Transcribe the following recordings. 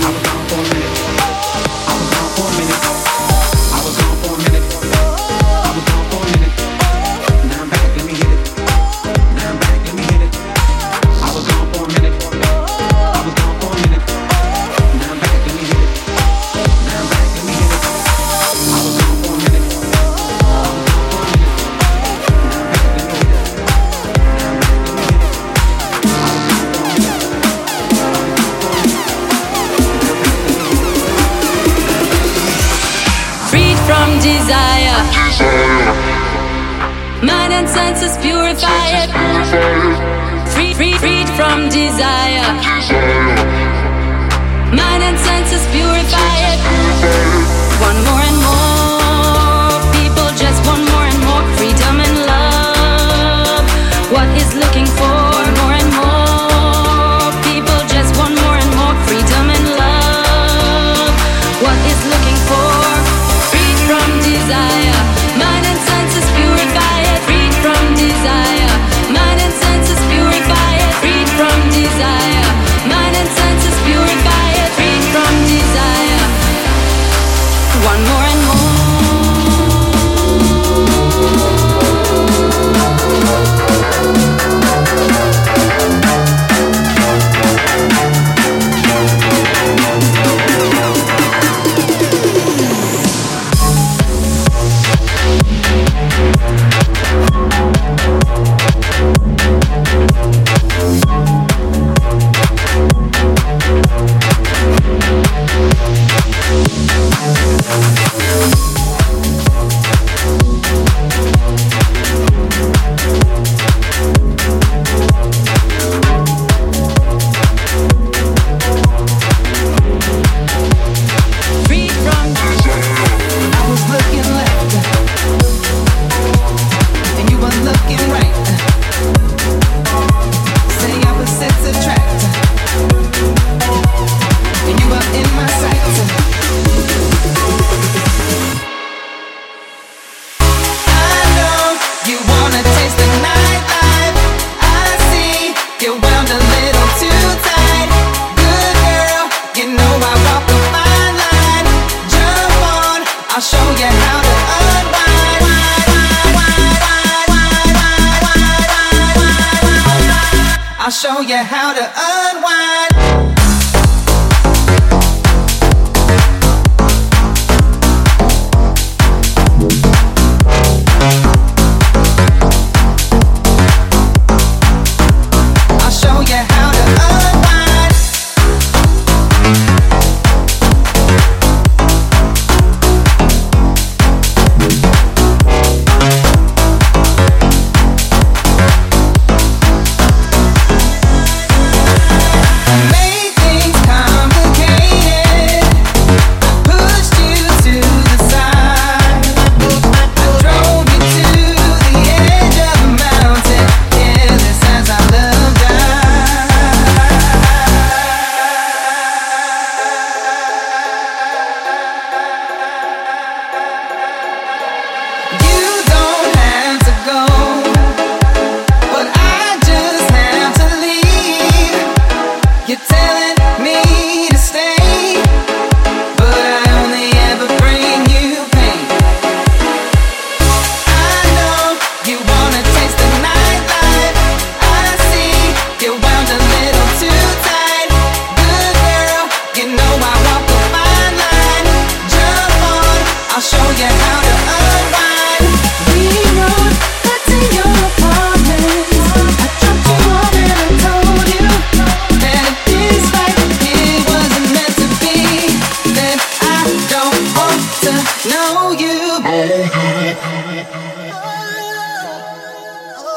I'm not from desire. Mind and senses purified. Free, free, freed from desire. Mind and senses purified.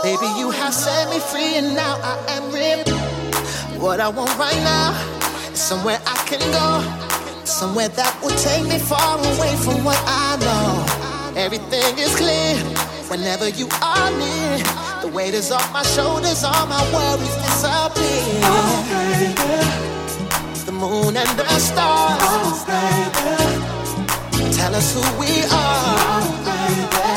Baby, you have set me free, and now I am ripped. What I want right now is somewhere I can go, somewhere that will take me far away from what I know. Everything is clear whenever you are near. The weight is off my shoulders, all my worries disappear. Oh, the moon and the stars. Oh, tell us who we are. Oh,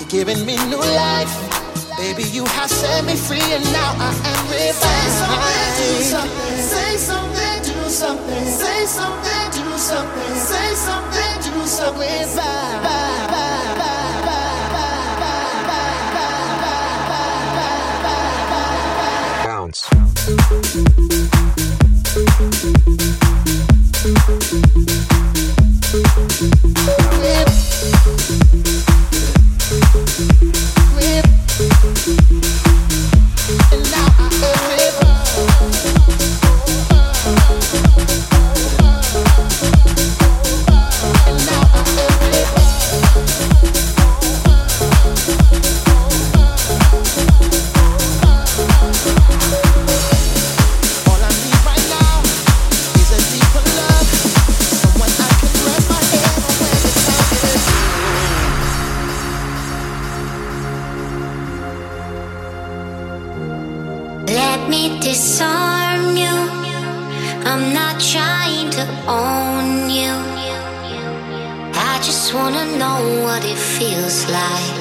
You're giving me new life Baby, you have set me free and now I am refined. Say something, do something. say something, do something, say something, do something, say something, do something. Bye, bounce. on you. I just wanna know what it feels like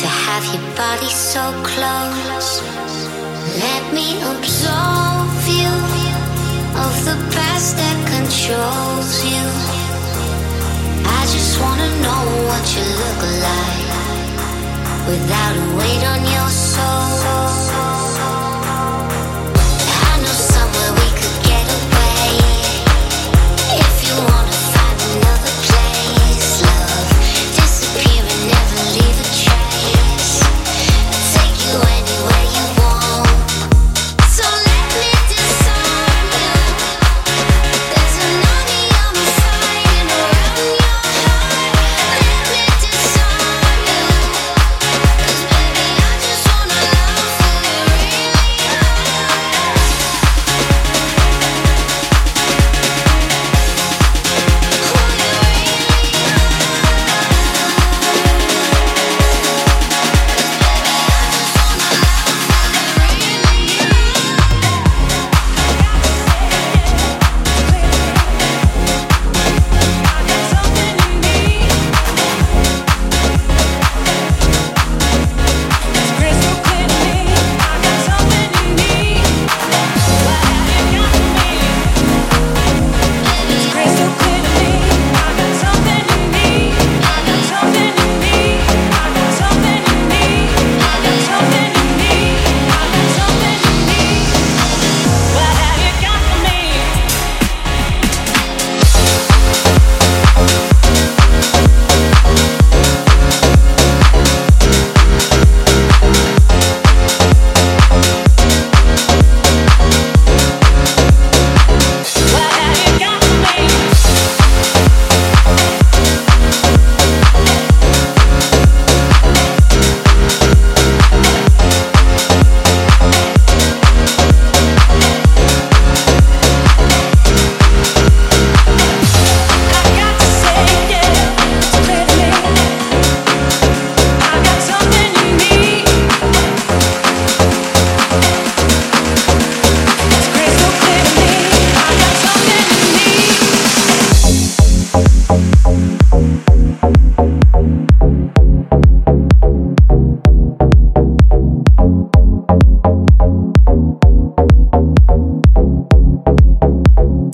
to have your body so close. Let me absolve you of the past that controls you. I just wanna know what you look like without a weight on your soul.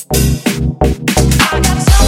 I got